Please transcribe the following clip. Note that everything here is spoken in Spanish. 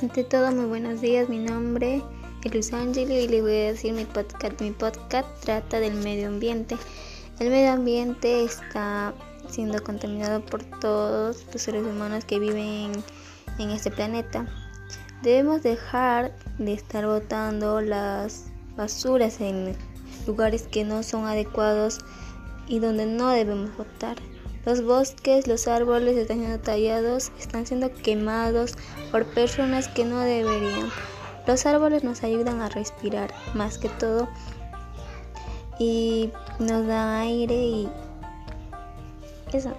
Ante todo, muy buenos días. Mi nombre es Luis Ángel y le voy a decir mi podcast. Mi podcast trata del medio ambiente. El medio ambiente está siendo contaminado por todos los seres humanos que viven en este planeta. Debemos dejar de estar botando las basuras en lugares que no son adecuados y donde no debemos botar. Los bosques, los árboles están siendo tallados, están siendo quemados por personas que no deberían. Los árboles nos ayudan a respirar más que todo y nos dan aire y eso.